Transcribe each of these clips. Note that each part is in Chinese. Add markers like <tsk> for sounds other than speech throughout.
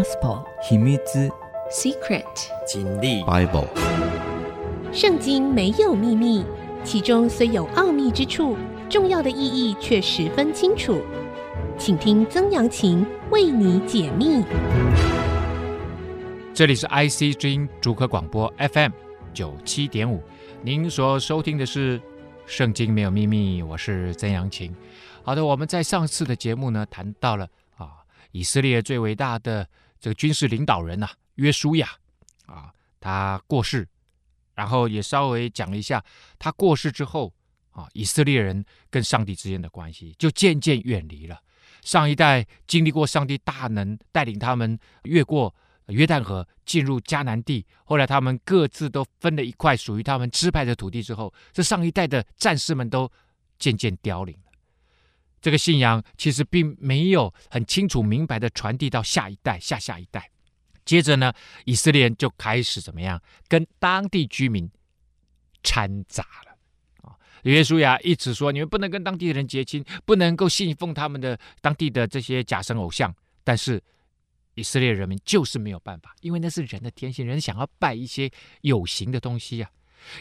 Gospel 秘密 Secret 经历 Bible 圣经没有秘密，其中虽有奥秘之处，重要的意义却十分清楚。请听曾阳晴为你解密。这里是 IC 之音主科广播 FM 九七点五，您所收听的是《圣经没有秘密》，我是曾阳晴。好的，我们在上次的节目呢，谈到了啊，以色列最伟大的这个军事领导人呐、啊，约书亚啊，他过世，然后也稍微讲了一下他过世之后啊，以色列人跟上帝之间的关系就渐渐远离了。上一代经历过上帝大能带领他们越过约旦河进入迦南地，后来他们各自都分了一块属于他们支派的土地之后，这上一代的战士们都渐渐凋零了。这个信仰其实并没有很清楚明白的传递到下一代、下下一代。接着呢，以色列人就开始怎么样跟当地居民掺杂了。约书亚一直说：“你们不能跟当地的人结亲，不能够信奉他们的当地的这些假神偶像。”但是以色列人民就是没有办法，因为那是人的天性，人想要拜一些有形的东西啊。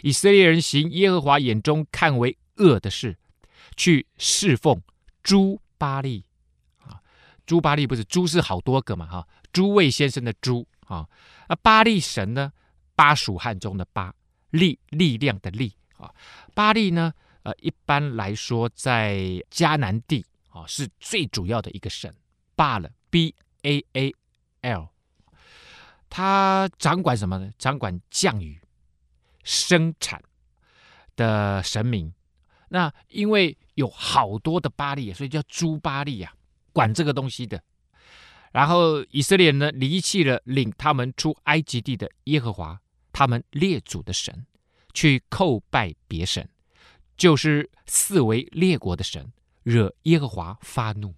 以色列人行耶和华眼中看为恶的事，去侍奉朱巴力啊。朱巴力不是朱是好多个嘛哈？诸位先生的诸啊，那巴力神呢？巴蜀汉中的巴，力力量的力。啊，巴力呢？呃，一般来说，在迦南地啊，是最主要的一个神。巴了，B A A L，他掌管什么呢？掌管降雨、生产的神明。那因为有好多的巴力，所以叫诸巴力啊，管这个东西的。然后以色列人呢，离弃了领他们出埃及地的耶和华，他们列祖的神。去叩拜别神，就是四围列国的神，惹耶和华发怒。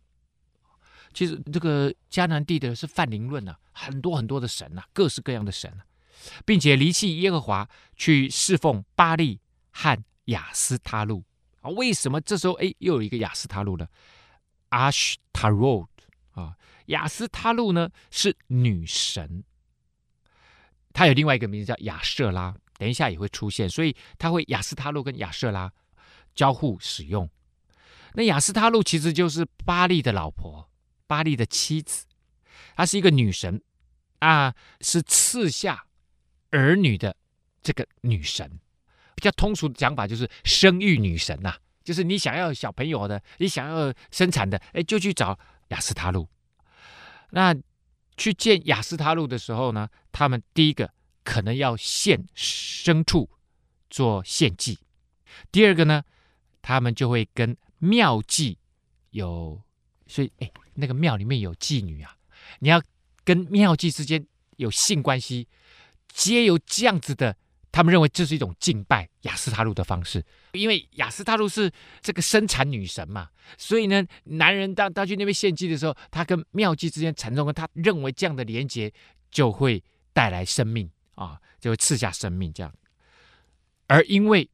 其实这个迦南地的是泛灵论啊，很多很多的神啊，各式各样的神啊，并且离弃耶和华，去侍奉巴力和亚斯他录啊。为什么这时候哎又有一个亚斯他录呢？阿什塔罗啊，亚斯他录呢是女神，她有另外一个名字叫亚舍拉。等一下也会出现，所以他会亚斯他录跟亚舍拉交互使用。那亚斯他录其实就是巴力的老婆，巴力的妻子，她是一个女神啊，是赐下儿女的这个女神。比较通俗的讲法就是生育女神呐、啊，就是你想要小朋友的，你想要生产的，哎，就去找亚斯塔路。那去见亚斯塔路的时候呢，他们第一个。可能要献牲畜做献祭。第二个呢，他们就会跟庙妓有，所以哎，那个庙里面有妓女啊，你要跟庙妓之间有性关系，皆有这样子的，他们认为这是一种敬拜亚斯塔路的方式，因为亚斯塔路是这个生产女神嘛，所以呢，男人当他去那边献祭的时候，他跟庙妓之间产生，他认为这样的连结就会带来生命。啊，就会赐下生命这样，而因为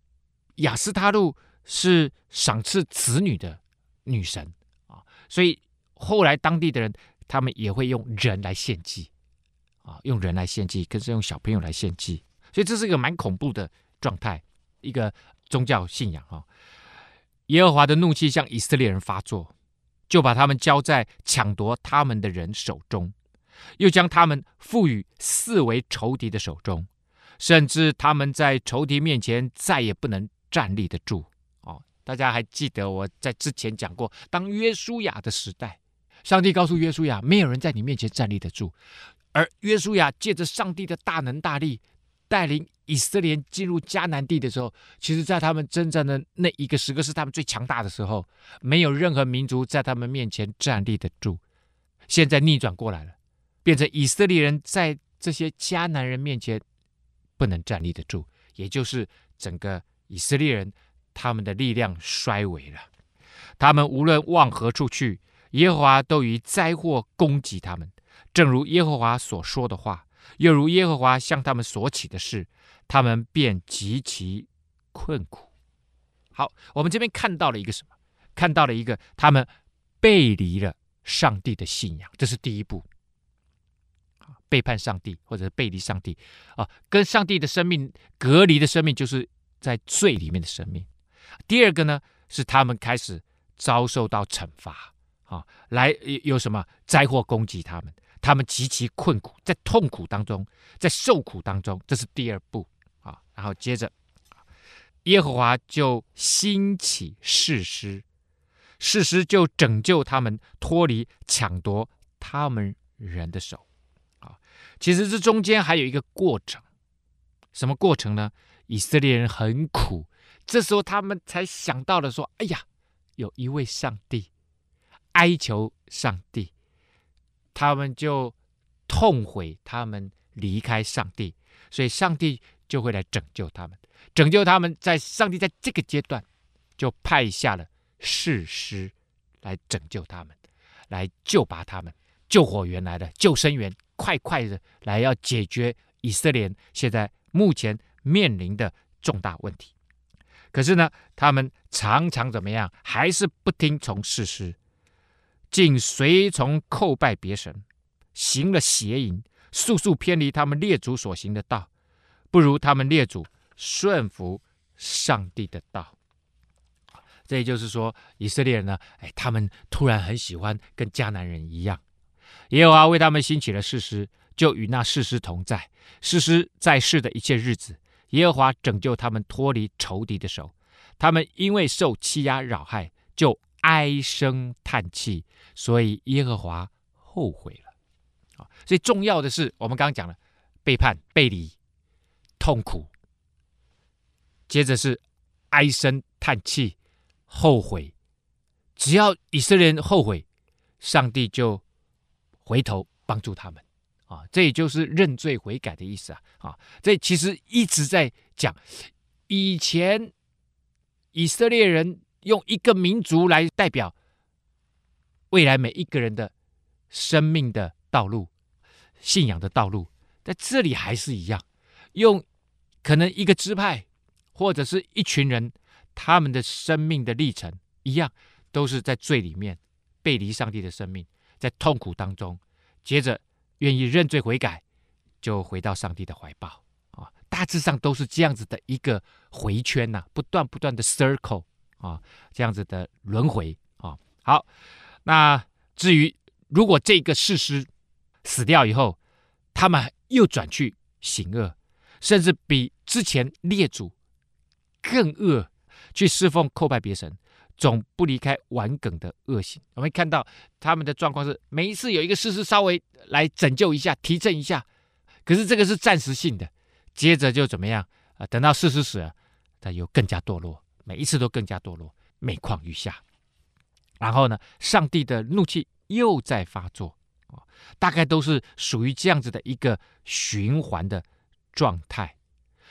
亚斯塔路是赏赐子女的女神啊，所以后来当地的人他们也会用人来献祭啊，用人来献祭，更是用小朋友来献祭，所以这是一个蛮恐怖的状态，一个宗教信仰啊。耶和华的怒气向以色列人发作，就把他们交在抢夺他们的人手中。又将他们赋予四围仇敌的手中，甚至他们在仇敌面前再也不能站立得住。哦，大家还记得我在之前讲过，当约书亚的时代，上帝告诉约书亚，没有人在你面前站立得住。而约书亚借着上帝的大能大力，带领以色列进入迦南地的时候，其实，在他们征战的那一个时刻，是他们最强大的时候，没有任何民族在他们面前站立得住。现在逆转过来了。变成以色列人在这些迦南人面前不能站立得住，也就是整个以色列人他们的力量衰微了。他们无论往何处去，耶和华都以灾祸攻击他们，正如耶和华所说的话，又如耶和华向他们所起的事，他们便极其困苦。好，我们这边看到了一个什么？看到了一个他们背离了上帝的信仰，这是第一步。背叛上帝，或者是背离上帝啊，跟上帝的生命隔离的生命，就是在罪里面的生命。第二个呢，是他们开始遭受到惩罚啊，来有什么灾祸攻击他们，他们极其困苦，在痛苦当中，在受苦当中，这是第二步啊。然后接着，耶和华就兴起士师，士师就拯救他们脱离抢夺他们人的手啊。其实这中间还有一个过程，什么过程呢？以色列人很苦。这时候他们才想到了说：“哎呀，有一位上帝，哀求上帝，他们就痛悔他们离开上帝，所以上帝就会来拯救他们，拯救他们。在上帝在这个阶段就派下了士师来拯救他们，来救拔他们，救火员来了救生员，快快的来要解决以色列现在目前面临的重大问题。”可是呢，他们常常怎么样？还是不听从士师，竟随从叩拜别神，行了邪淫，速速偏离他们列祖所行的道，不如他们列祖顺服上帝的道。这也就是说，以色列人呢，哎，他们突然很喜欢跟迦南人一样。耶和华为他们兴起了士师，就与那士师同在。士师在世的一切日子。耶和华拯救他们脱离仇敌的手，他们因为受欺压扰害，就唉声叹气，所以耶和华后悔了。啊，所以重要的是，我们刚刚讲了背叛、背离、痛苦，接着是唉声叹气、后悔。只要以色列人后悔，上帝就回头帮助他们。啊，这也就是认罪悔改的意思啊！啊，这其实一直在讲，以前以色列人用一个民族来代表未来每一个人的生命的道路、信仰的道路，在这里还是一样，用可能一个支派或者是一群人他们的生命的历程一样，都是在罪里面背离上帝的生命，在痛苦当中，接着。愿意认罪悔改，就回到上帝的怀抱啊！大致上都是这样子的一个回圈呐、不断不断的 circle 啊，这样子的轮回啊。好，那至于如果这个士师死掉以后，他们又转去行恶，甚至比之前列祖更恶，去侍奉叩拜别神。总不离开顽梗的恶行。我们看到他们的状况是，每一次有一个士师稍微来拯救一下、提振一下，可是这个是暂时性的，接着就怎么样啊？等到士师死了，他又更加堕落，每一次都更加堕落，每况愈下。然后呢，上帝的怒气又在发作，大概都是属于这样子的一个循环的状态。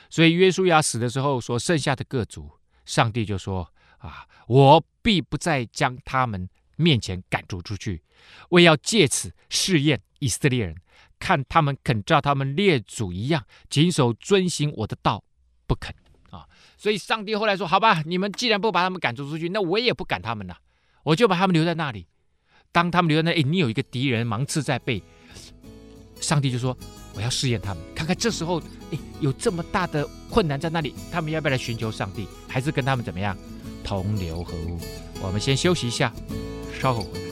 所以约书亚死的时候，所剩下的各族，上帝就说。啊！我必不再将他们面前赶逐出去，为要借此试验以色列人，看他们肯照他们列祖一样谨守遵行我的道，不肯！所以上帝后来说：“好吧，你们既然不把他们赶逐出去，那我也不赶他们了，我就把他们留在那里。当他们留在那里，你有一个敌人芒刺在背，上帝就说：我要试验他们，看看这时候，诶，有这么大的困难在那里，他们要不要来寻求上帝，还是跟他们怎么样？”同流合污，我们先休息一下，稍后回来。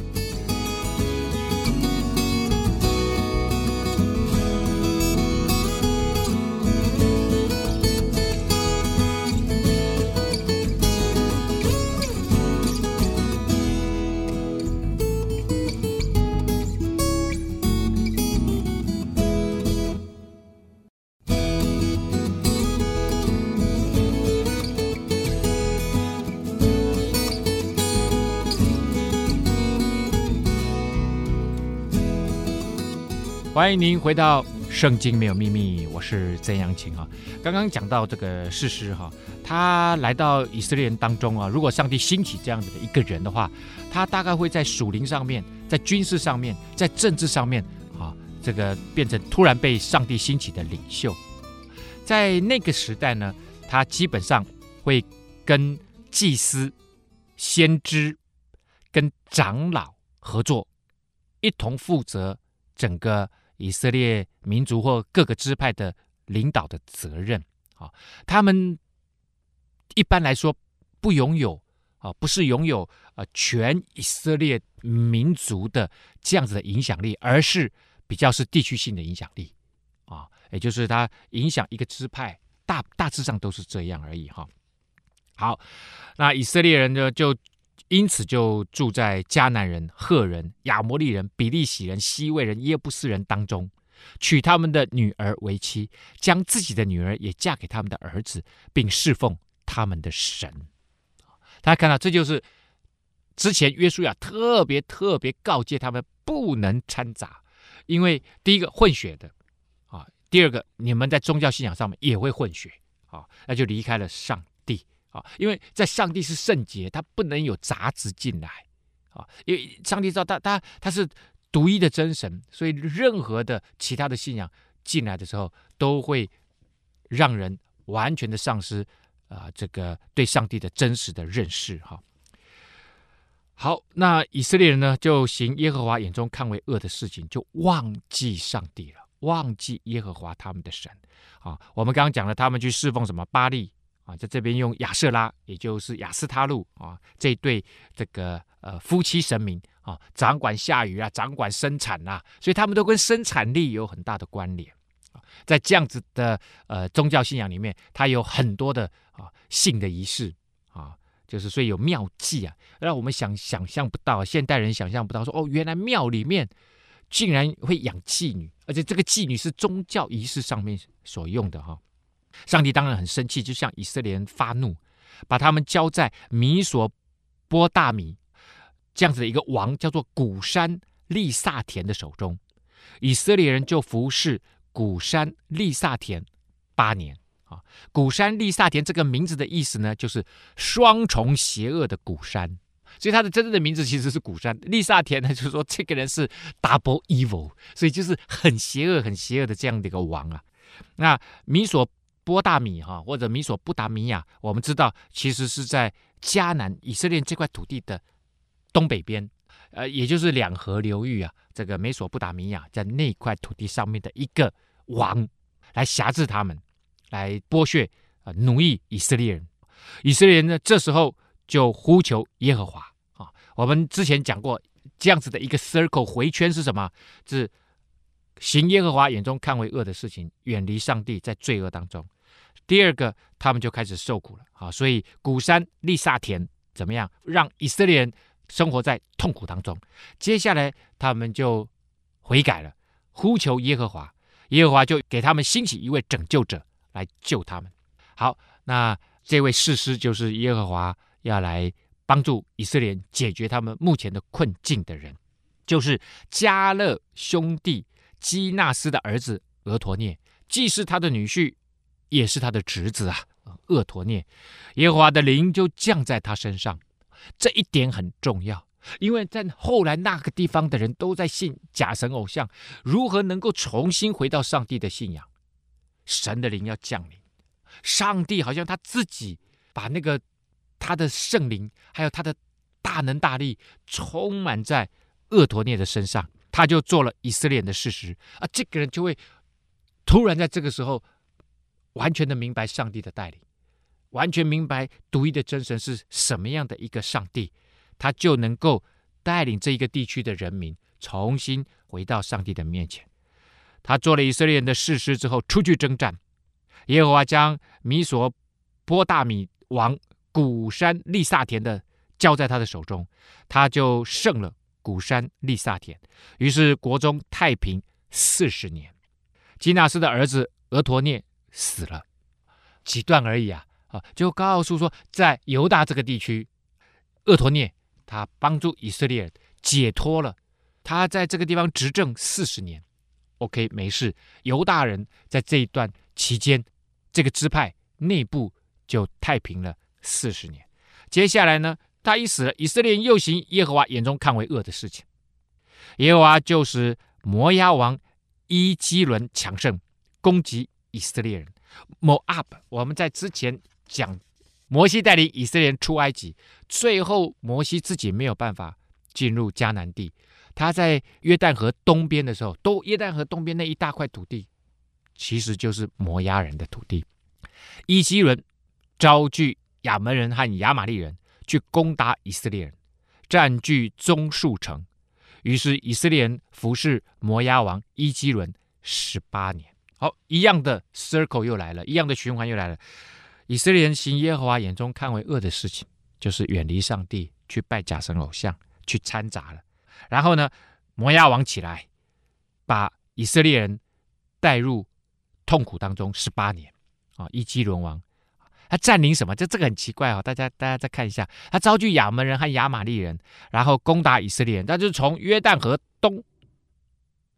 欢迎您回到《圣经没有秘密》，我是曾阳晴啊。刚刚讲到这个士师哈，他来到以色列人当中啊。如果上帝兴起这样子的一个人的话，他大概会在属灵上面、在军事上面、在政治上面啊，这个变成突然被上帝兴起的领袖。在那个时代呢，他基本上会跟祭司、先知、跟长老合作，一同负责整个。以色列民族或各个支派的领导的责任啊。他们一般来说不拥有啊，不是拥有啊全以色列民族的这样子的影响力，而是比较是地区性的影响力啊，也就是他影响一个支派，大大致上都是这样而已哈。好，那以色列人呢就。因此，就住在迦南人、赫人、亚摩利人、比利洗人、希未人、耶布斯人当中，娶他们的女儿为妻，将自己的女儿也嫁给他们的儿子，并侍奉他们的神。大家看到，这就是之前约书亚特别特别告诫他们不能掺杂，因为第一个混血的啊，第二个你们在宗教信仰上面也会混血啊，那就离开了上帝。啊，因为在上帝是圣洁，他不能有杂质进来啊。因为上帝知道他他他是独一的真神，所以任何的其他的信仰进来的时候，都会让人完全的丧失啊这个对上帝的真实的认识哈。好，那以色列人呢，就行耶和华眼中看为恶的事情，就忘记上帝了，忘记耶和华他们的神啊。我们刚刚讲了，他们去侍奉什么巴力。啊，在这边用亚瑟拉，也就是亚斯他路啊，这对这个呃夫妻神明啊，掌管下雨啊，掌管生产啊，所以他们都跟生产力有很大的关联啊。在这样子的呃宗教信仰里面，它有很多的啊性的仪式啊，就是所以有庙祭啊，让我们想想象不到，现代人想象不到说哦，原来庙里面竟然会养妓女，而且这个妓女是宗教仪式上面所用的哈。上帝当然很生气，就向以色列人发怒，把他们交在米索波大米这样子的一个王，叫做古山利萨田的手中。以色列人就服侍古山利萨田八年。啊，古山利萨田这个名字的意思呢，就是双重邪恶的古山，所以他的真正的名字其实是古山利萨田呢，就是说这个人是 double evil，所以就是很邪恶、很邪恶的这样的一个王啊。那米索。波大米哈，或者米索不达米亚，我们知道其实是在迦南以色列这块土地的东北边，呃，也就是两河流域啊，这个美索不达米亚在那块土地上面的一个王，来辖制他们，来剥削啊、呃、奴役以色列人。以色列人呢，这时候就呼求耶和华啊。我们之前讲过这样子的一个 circle 回圈是什么？是行耶和华眼中看为恶的事情，远离上帝，在罪恶当中。第二个，他们就开始受苦了啊！所以古珊利萨田怎么样，让以色列人生活在痛苦当中。接下来，他们就悔改了，呼求耶和华，耶和华就给他们兴起一位拯救者来救他们。好，那这位士师就是耶和华要来帮助以色列人解决他们目前的困境的人，就是加勒兄弟基纳斯的儿子俄陀聂，既是他的女婿。也是他的侄子啊，厄陀涅，耶和华的灵就降在他身上，这一点很重要，因为在后来那个地方的人都在信假神偶像，如何能够重新回到上帝的信仰？神的灵要降临，上帝好像他自己把那个他的圣灵，还有他的大能大力充满在厄陀涅的身上，他就做了以色列人的事实啊，这个人就会突然在这个时候。完全的明白上帝的带领，完全明白独一的真神是什么样的一个上帝，他就能够带领这一个地区的人民重新回到上帝的面前。他做了以色列人的士师之后，出去征战，耶和华将米索波大米王古山利萨田的交在他的手中，他就胜了古山利萨田，于是国中太平四十年。基纳斯的儿子俄陀聂。死了几段而已啊！啊，就告诉说，在犹大这个地区，厄陀涅他帮助以色列人解脱了，他在这个地方执政四十年。OK，没事。犹大人在这一段期间，这个支派内部就太平了四十年。接下来呢，他一死了，以色列人又行耶和华眼中看为恶的事情。耶和华就是摩押王伊基伦强盛，攻击。以色列人，Moab，我们在之前讲，摩西带领以色列人出埃及，最后摩西自己没有办法进入迦南地，他在约旦河东边的时候，都约旦河东边那一大块土地，其实就是摩押人的土地。伊基伦招聚亚扪人和亚玛利人去攻打以色列人，占据棕树城。于是以色列人服侍摩押王伊基伦十八年。好，一样的 circle 又来了，一样的循环又来了。以色列人行耶和华眼中看为恶的事情，就是远离上帝，去拜假神偶像，去掺杂了。然后呢，摩押王起来，把以色列人带入痛苦当中十八年。啊，伊基伦王，他占领什么？这这个很奇怪啊！大家大家再看一下，他招聚亚扪人和亚玛利人，然后攻打以色列人。那就是从约旦河东，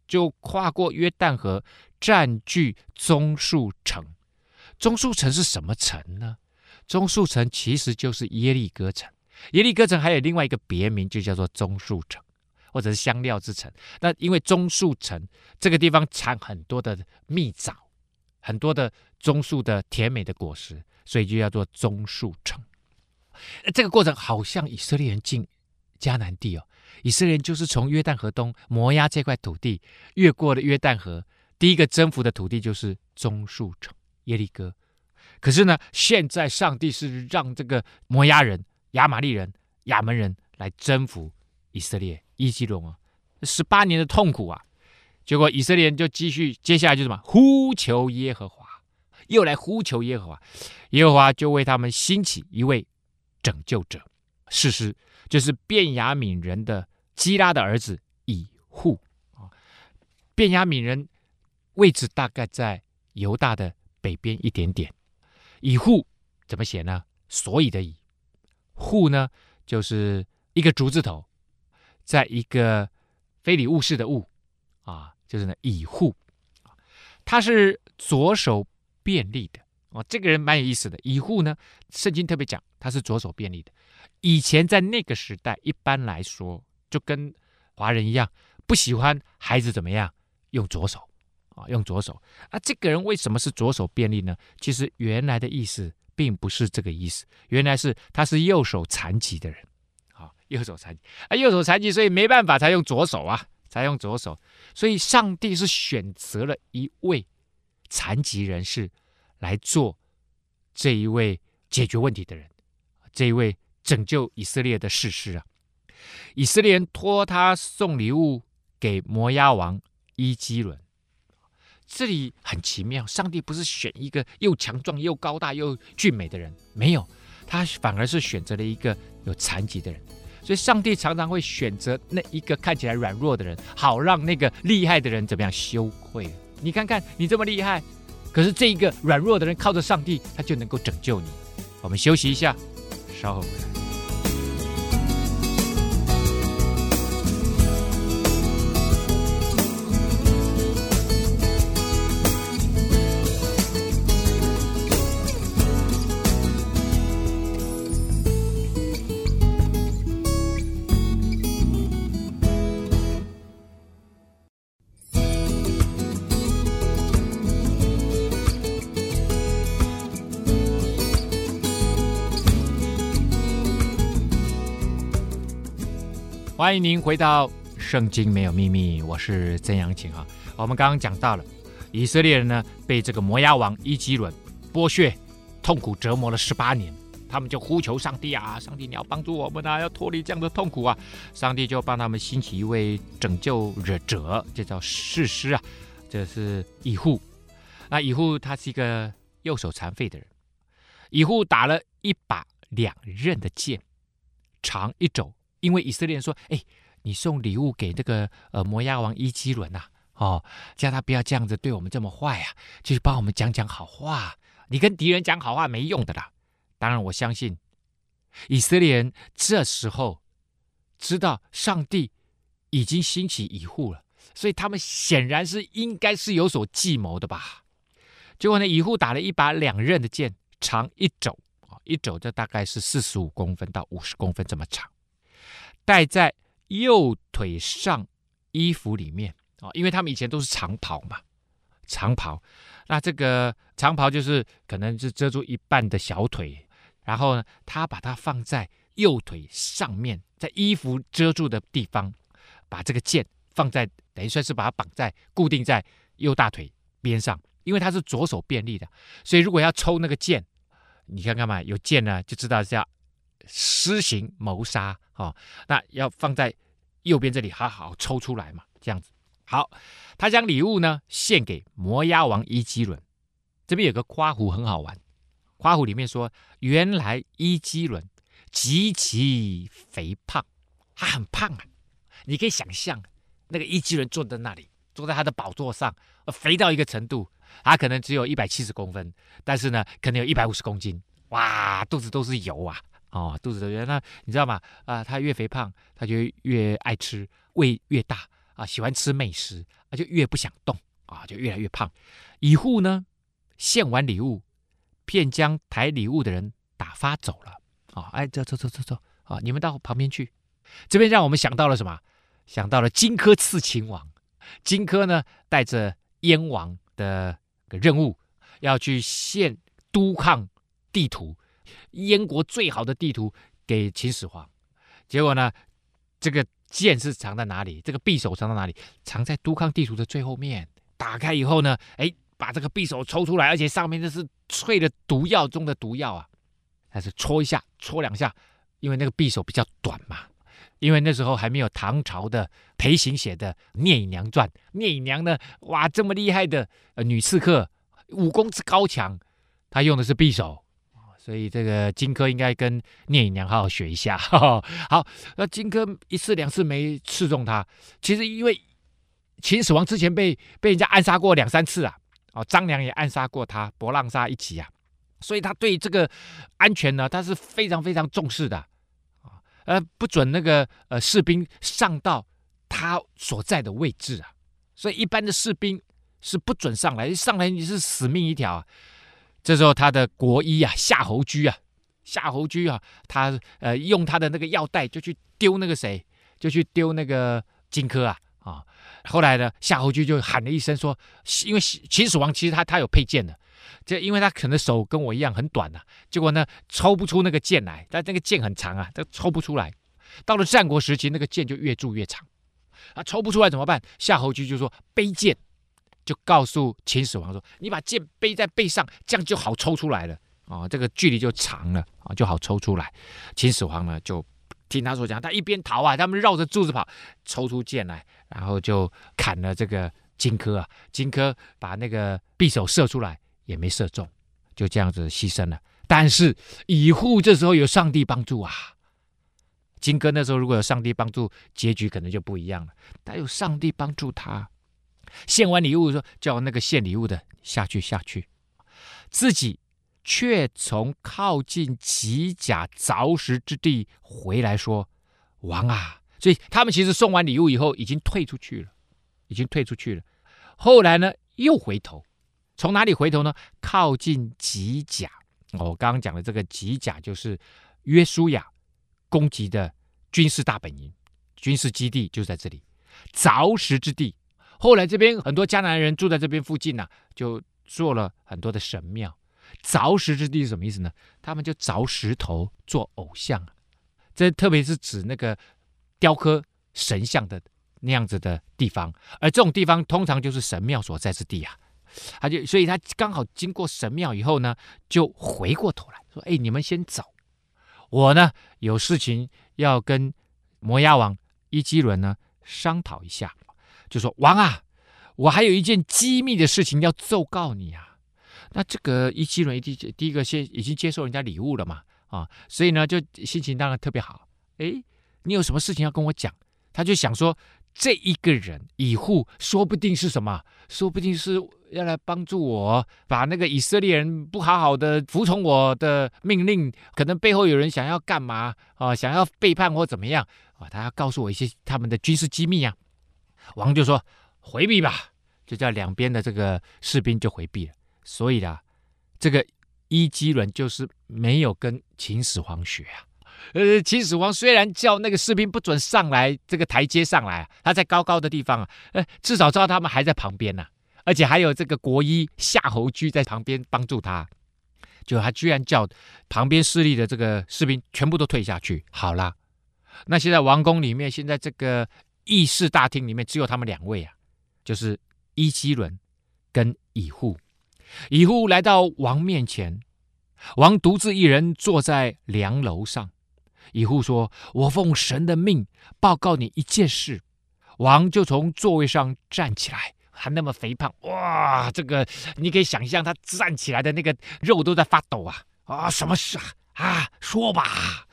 就跨过约旦河，占据棕树城。棕树城是什么城呢？棕树城其实就是耶利哥城。耶利哥城还有另外一个别名，就叫做棕树城，或者是香料之城。那因为棕树城这个地方产很多的蜜枣，很多的棕树的甜美的果实，所以就叫做棕树城。这个过程好像以色列人进迦南地哦，以色列人就是从约旦河东摩押这块土地越过了约旦河，第一个征服的土地就是棕树城。耶利哥，可是呢，现在上帝是让这个摩押人、亚玛力人、亚扪人来征服以色列，伊基隆啊，十八年的痛苦啊，结果以色列人就继续，接下来就什么？呼求耶和华，又来呼求耶和华，耶和华就为他们兴起一位拯救者，事实就是便雅悯人的基拉的儿子以户。啊，便雅悯人位置大概在犹大的。北边一点点，以户怎么写呢？所以的以，户呢就是一个竹字头，在一个非礼勿视的勿啊，就是呢以户，他是左手便利的哦。这个人蛮有意思的。以户呢，圣经特别讲他是左手便利的。以前在那个时代，一般来说就跟华人一样，不喜欢孩子怎么样用左手。啊，用左手啊，这个人为什么是左手便利呢？其实原来的意思并不是这个意思，原来是他是右手残疾的人，啊，右手残疾啊，右手残疾，所以没办法才用左手啊，才用左手，所以上帝是选择了一位残疾人士来做这一位解决问题的人，这一位拯救以色列的士师啊，以色列人托他送礼物给摩押王伊基伦。这里很奇妙，上帝不是选一个又强壮又高大又俊美的人，没有，他反而是选择了一个有残疾的人。所以，上帝常常会选择那一个看起来软弱的人，好让那个厉害的人怎么样羞愧。你看看，你这么厉害，可是这一个软弱的人靠着上帝，他就能够拯救你。我们休息一下，稍后回来。欢迎您回到《圣经没有秘密》，我是曾阳晴啊。我们刚刚讲到了以色列人呢，被这个摩押王伊基伦剥削、痛苦折磨了十八年，他们就呼求上帝啊，上帝你要帮助我们啊，要脱离这样的痛苦啊。上帝就帮他们兴起一位拯救者，者这叫士师啊，这是以户。那以户他是一个右手残废的人，以户打了一把两刃的剑，长一肘。因为以色列人说：“哎，你送礼物给这个呃摩押王伊基伦呐，哦，叫他不要这样子对我们这么坏啊，就是帮我们讲讲好话。你跟敌人讲好话没用的啦。当然，我相信以色列人这时候知道上帝已经兴起以户了，所以他们显然是应该是有所计谋的吧。结果呢，以户打了一把两刃的剑，长一肘啊，一肘就大概是四十五公分到五十公分这么长。”戴在右腿上衣服里面啊，因为他们以前都是长袍嘛，长袍。那这个长袍就是可能是遮住一半的小腿，然后呢，他把它放在右腿上面，在衣服遮住的地方，把这个剑放在，等于算是把它绑在固定在右大腿边上，因为他是左手便利的，所以如果要抽那个剑，你看看嘛，有剑呢，就知道是要施行谋杀哦。那要放在右边这里，好好抽出来嘛，这样子。好，他将礼物呢献给摩押王伊基伦。这边有个夸虎很好玩，夸虎里面说，原来伊基伦极其肥胖，他很胖啊。你可以想象，那个伊基伦坐在那里，坐在他的宝座上，肥到一个程度，他可能只有一百七十公分，但是呢，可能有一百五十公斤，哇，肚子都是油啊，哦，肚子都是油。那你知道吗？啊、他越肥胖，他就越爱吃，胃越大。啊，喜欢吃美食，啊，就越不想动啊，就越来越胖。以笏呢，献完礼物，便将抬礼物的人打发走了。啊，哎，走走走走走，啊，你们到旁边去。这边让我们想到了什么？想到了荆轲刺秦王。荆轲呢，带着燕王的个任务，要去献督亢地图，燕国最好的地图给秦始皇。结果呢，这个。剑是藏在哪里？这个匕首藏在哪里？藏在督亢地图的最后面。打开以后呢，哎，把这个匕首抽出来，而且上面这是淬了毒药中的毒药啊！还是戳一下，戳两下，因为那个匕首比较短嘛。因为那时候还没有唐朝的裴行写的《聂隐娘传》，聂隐娘呢，哇，这么厉害的呃女刺客，武功之高强，她用的是匕首。所以这个荆轲应该跟聂隐娘好好学一下。好，那荆轲一次两次没刺中他，其实因为秦始皇之前被被人家暗杀过两三次啊，哦，张良也暗杀过他，博浪沙一起啊，所以他对这个安全呢，他是非常非常重视的啊，呃，不准那个呃士兵上到他所在的位置啊，所以一般的士兵是不准上来，上来你是死命一条啊。这时候，他的国医啊，夏侯居啊，夏侯居啊，他呃用他的那个药袋就去丢那个谁，就去丢那个荆轲啊啊。后来呢，夏侯居就喊了一声说：“因为秦始皇其实他他有佩剑的，这因为他可能手跟我一样很短呐、结果呢抽不出那个剑来，但那个剑很长啊，他抽不出来。到了战国时期，那个剑就越铸越长，啊，抽不出来怎么办？夏侯居就说背剑。”就告诉秦始皇说：“你把剑背在背上，这样就好抽出来了啊、哦！这个距离就长了啊，就好抽出来。”秦始皇呢，就听他所讲，他一边逃啊，他们绕着柱子跑，抽出剑来，然后就砍了这个荆轲啊。荆轲把那个匕首射出来，也没射中，就这样子牺牲了。但是以笏这时候有上帝帮助啊，荆轲那时候如果有上帝帮助，结局可能就不一样了。他有上帝帮助他。献完礼物说：“叫那个献礼物的下去下去，自己却从靠近吉甲凿石之地回来说：‘王啊！’所以他们其实送完礼物以后已经退出去了，已经退出去了。后来呢，又回头，从哪里回头呢？靠近吉甲。我刚刚讲的这个吉甲就是约书亚攻击的军事大本营，军事基地就在这里，凿石之地。”后来这边很多迦南人住在这边附近呐、啊，就做了很多的神庙。凿石之地是什么意思呢？他们就凿石头做偶像，这特别是指那个雕刻神像的那样子的地方。而这种地方通常就是神庙所在之地啊。他就所以他刚好经过神庙以后呢，就回过头来说：“哎，你们先走，我呢有事情要跟摩押王伊基伦呢商讨一下。”就说王啊，我还有一件机密的事情要奏告你啊。那这个伊基伦一第第一个先已经接受人家礼物了嘛，啊，所以呢就心情当然特别好。哎，你有什么事情要跟我讲？他就想说，这一个人以笏，说不定是什么？说不定是要来帮助我，把那个以色列人不好好的服从我的命令，可能背后有人想要干嘛啊？想要背叛或怎么样啊？他要告诉我一些他们的军事机密啊。王就说：“回避吧，就叫两边的这个士兵就回避了。所以呢，这个伊基伦就是没有跟秦始皇学啊。呃，秦始皇虽然叫那个士兵不准上来这个台阶上来啊，他在高高的地方啊，呃，至少知道他们还在旁边呢、而且还有这个国医夏侯居在旁边帮助他。就他居然叫旁边势力的这个士兵全部都退下去。好了，那现在王宫里面现在这个。”议事大厅里面只有他们两位啊，就是伊基伦跟乙户。乙户来到王面前，王独自一人坐在凉楼上。乙户说：“我奉神的命报告你一件事。”王就从座位上站起来，还那么肥胖，哇！这个你可以想象他站起来的那个肉都在发抖啊！啊，什么事啊？啊，说吧。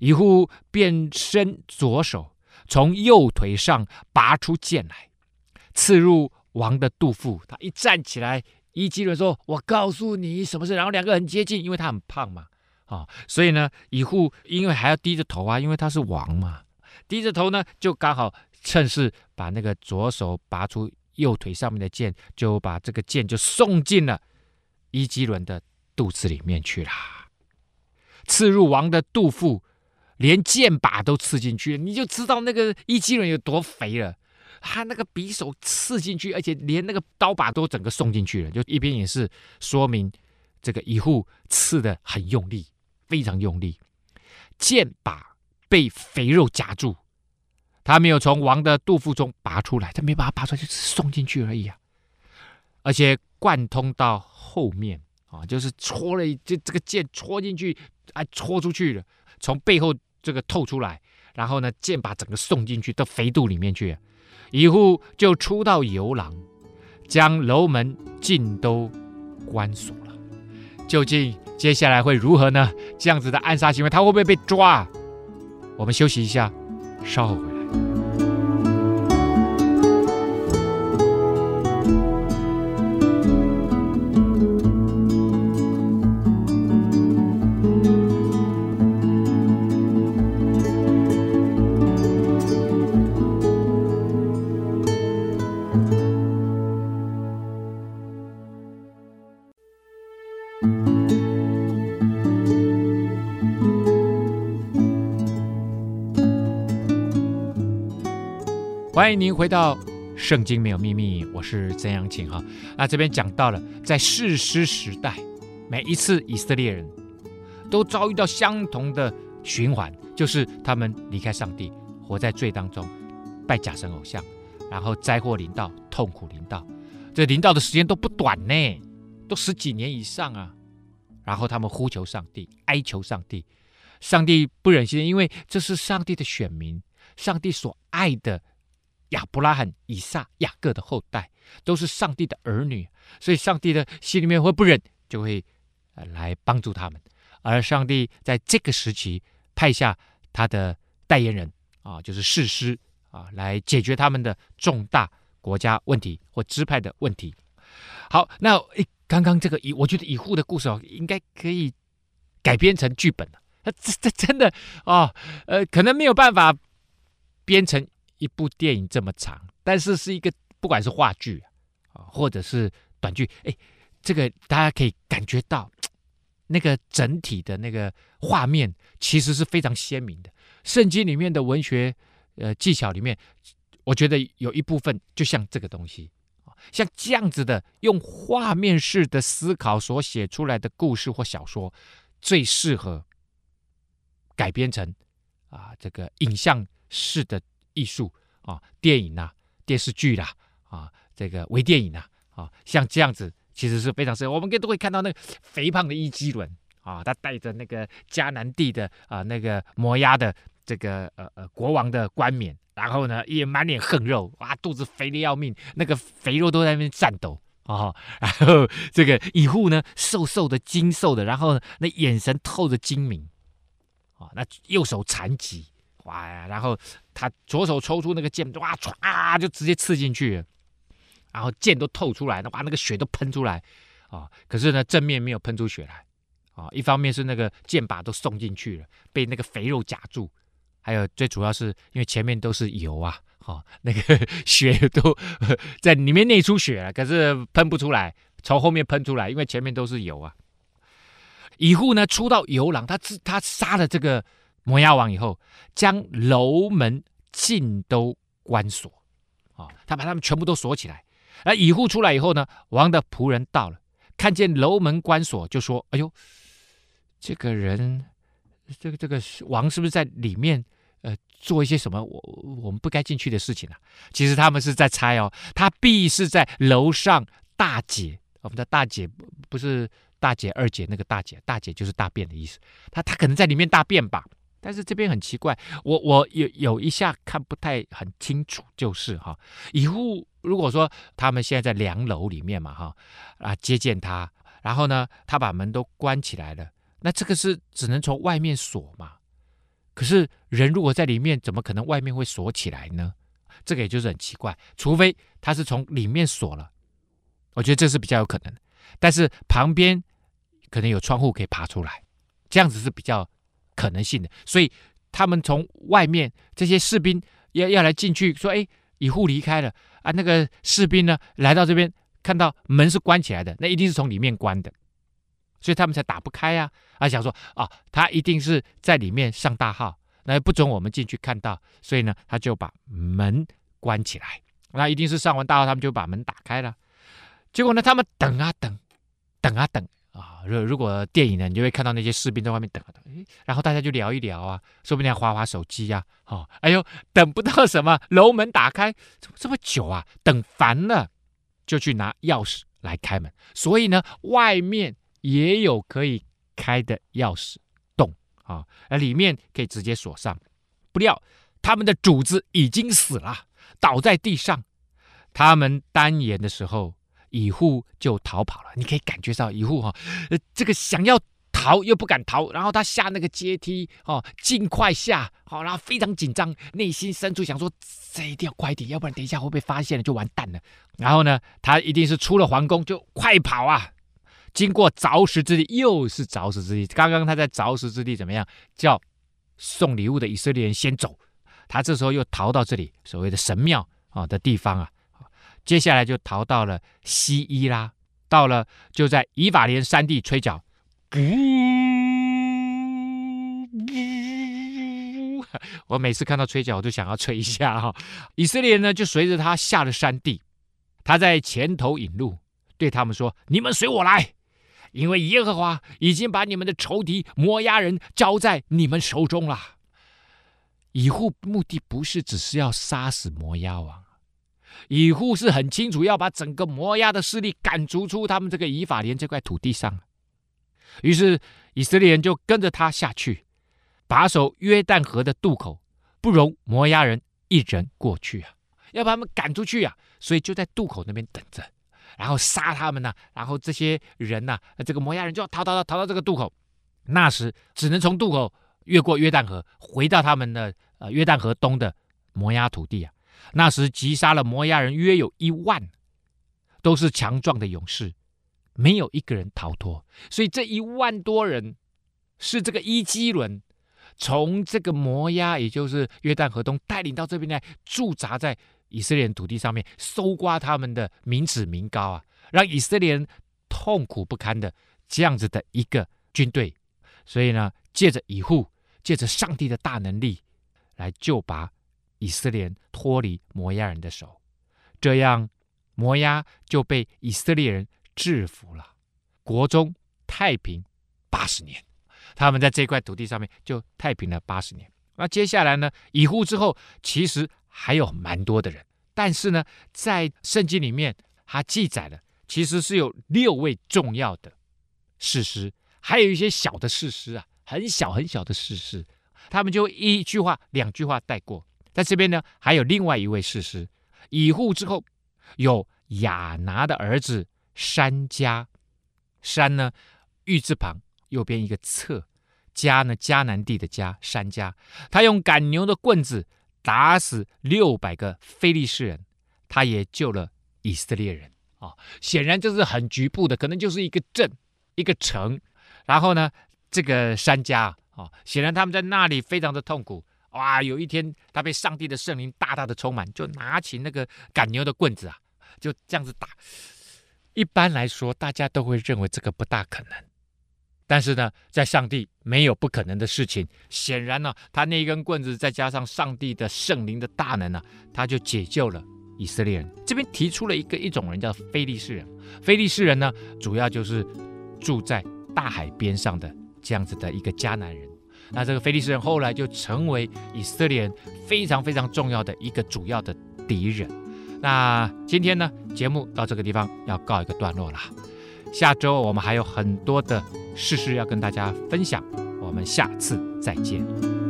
乙户便伸左手，从右腿上拔出剑来，刺入王的肚腹。他一站起来，伊基伦说：“我告诉你什么事。”然后两个很接近，因为他很胖嘛，啊，所以呢，乙户因为还要低着头啊，因为他是王嘛，低着头呢，就刚好趁势把那个左手拔出右腿上面的剑，就把这个剑就送进了伊基伦的肚子里面去了，刺入王的肚腹。连剑把都刺进去了，你就知道那个伊矶伦有多肥了。他那个匕首刺进去，而且连那个刀把都整个送进去了。就一边也是说明这个一户刺的很用力，非常用力。剑把被肥肉夹住，他没有从王的肚腹中拔出来，他没把它拔出来，就是送进去而已啊。而且贯通到后面啊，就是戳了，就这个剑戳进去，啊戳出去了，从背后。这个透出来，然后呢，剑把整个送进去到肥肚里面去，乙户就出到游廊，将楼门尽都关锁了。究竟接下来会如何呢？这样子的暗杀行为，他会不会被抓？我们休息一下，稍后回来。欢迎您回到《圣经没有秘密》，我是曾阳晴哈。那这边讲到了，在士师时代，每一次以色列人都遭遇到相同的循环，就是他们离开上帝，活在罪当中，拜假神偶像，然后灾祸临到，痛苦临到，这临到的时间都不短呢，都十几年以上啊。然后他们呼求上帝，哀求上帝，上帝不忍心，因为这是上帝的选民，上帝所爱的。亚伯拉罕、以撒、雅各的后代都是上帝的儿女，所以上帝的心里面会不忍，就会来帮助他们。而上帝在这个时期派下他的代言人啊，就是士师啊，来解决他们的重大国家问题或支派的问题。好，那诶，刚刚这个以，我觉得以户的故事哦，应该可以改编成剧本了。这这真的哦，呃，可能没有办法编成。一部电影这么长，但是是一个不管是话剧啊，或者是短剧，哎，这个大家可以感觉到 <tsk> 那个整体的那个画面其实是非常鲜明的。圣经里面的文学呃技巧里面，我觉得有一部分就像这个东西，像这样子的用画面式的思考所写出来的故事或小说，最适合改编成啊这个影像式的。艺术啊，电影呐、啊，电视剧啦，啊，这个微电影呐，啊，像这样子，其实是非常适合。我们都会看到那个肥胖的伊基伦啊，他带着那个迦南地的啊那个摩押的这个呃呃国王的冠冕，然后呢也满脸横肉，哇，肚子肥的要命，那个肥肉都在那边颤抖啊。然后这个乙户呢，瘦瘦的、精瘦的，然后呢那眼神透着精明啊，那右手残疾。哇呀！然后他左手抽出那个剑，哇唰就直接刺进去，然后剑都透出来，哇那个血都喷出来啊！可是呢，正面没有喷出血来啊。一方面是那个剑把都送进去了，被那个肥肉夹住，还有最主要是因为前面都是油啊，哈，那个血都 <laughs> 在里面内出血了，可是喷不出来，从后面喷出来，因为前面都是油啊。乙户呢出到游廊，他他杀了这个。摩押王以后，将楼门尽都关锁，啊，他把他们全部都锁起来。而乙户出来以后呢，王的仆人到了，看见楼门关锁，就说：“哎呦，这个人，这个这个王是不是在里面？呃做一些什么我我们不该进去的事情啊？其实他们是在猜哦，他必是在楼上大姐。我们的大姐不是大姐二姐那个大姐，大姐就是大便的意思。他他可能在里面大便吧？但是这边很奇怪，我我有有一下看不太很清楚，就是哈，以后如果说他们现在在凉楼里面嘛哈啊接见他，然后呢他把门都关起来了，那这个是只能从外面锁嘛？可是人如果在里面，怎么可能外面会锁起来呢？这个也就是很奇怪，除非他是从里面锁了。我觉得这是比较有可能，但是旁边可能有窗户可以爬出来，这样子是比较可能性的。所以他们从外面这些士兵要要来进去，说：“哎，乙户离开了啊。”那个士兵呢来到这边，看到门是关起来的，那一定是从里面关的，所以他们才打不开呀。啊，想说啊，他一定是在里面上大号，那不准我们进去看到，所以呢，他就把门关起来。那一定是上完大号，他们就把门打开了。结果呢，他们等啊等，等啊等啊。如如果电影呢，你就会看到那些士兵在外面等啊等，然后大家就聊一聊啊，说不定要滑滑手机呀。哦，哎呦，等不到什么，楼门打开，怎么这么久啊？等烦了，就去拿钥匙来开门。所以呢，外面也有可以开的钥匙洞啊，那里面可以直接锁上。不料他们的主子已经死了，倒在地上。他们单言的时候。乙户就逃跑了，你可以感觉到乙户哈，呃，这个想要逃又不敢逃，然后他下那个阶梯哦，尽快下，好，然后非常紧张，内心深处想说，这一定要快点，要不然等一下会被发现了就完蛋了。然后呢，他一定是出了皇宫就快跑啊，经过凿石之地，又是凿石之地。刚刚他在凿石之地怎么样？叫送礼物的以色列人先走，他这时候又逃到这里所谓的神庙啊的地方啊。接下来就逃到了西伊拉，到了就在以法莲山地吹角，我每次看到吹角，我都想要吹一下哈。以色列人呢，就随着他下了山地，他在前头引路，对他们说：“你们随我来，因为耶和华已经把你们的仇敌摩押人交在你们手中了。”以户目的不是只是要杀死摩押王。以户是很清楚要把整个摩押的势力赶逐出他们这个以法莲这块土地上，于是以色列人就跟着他下去，把守约旦河的渡口，不容摩押人一人过去啊，要把他们赶出去啊，所以就在渡口那边等着，然后杀他们呐、啊，然后这些人呐、啊，这个摩押人就要逃逃逃逃到这个渡口，那时只能从渡口越过约旦河，回到他们的呃约旦河东的摩押土地啊。那时击杀了摩押人约有一万，都是强壮的勇士，没有一个人逃脱。所以这一万多人是这个伊基伦从这个摩押，也就是约旦河东带领到这边来驻扎在以色列土地上面，搜刮他们的民脂民膏啊，让以色列人痛苦不堪的这样子的一个军队。所以呢，借着以护，借着上帝的大能力来救拔。以色列脱离摩押人的手，这样摩押就被以色列人制服了，国中太平八十年。他们在这块土地上面就太平了八十年。那接下来呢？以户之后，其实还有蛮多的人，但是呢，在圣经里面，它记载了，其实是有六位重要的士师，还有一些小的士师啊，很小很小的士师，他们就一句话、两句话带过。在这边呢，还有另外一位士师，以户之后有亚拿的儿子珊迦，珊呢，玉字旁右边一个侧，迦呢，迦南地的迦，珊迦，他用赶牛的棍子打死六百个非利士人，他也救了以色列人啊、哦。显然这是很局部的，可能就是一个镇一个城，然后呢，这个山家啊、哦，显然他们在那里非常的痛苦。哇！有一天，他被上帝的圣灵大大的充满，就拿起那个赶牛的棍子啊，就这样子打。一般来说，大家都会认为这个不大可能，但是呢，在上帝没有不可能的事情。显然呢，他那一根棍子再加上上帝的圣灵的大能呢，他就解救了以色列人。这边提出了一个一种人叫非利士人，非利士人呢，主要就是住在大海边上的这样子的一个迦南人。那这个菲利斯人后来就成为以色列人非常非常重要的一个主要的敌人。那今天呢，节目到这个地方要告一个段落了。下周我们还有很多的事实要跟大家分享，我们下次再见。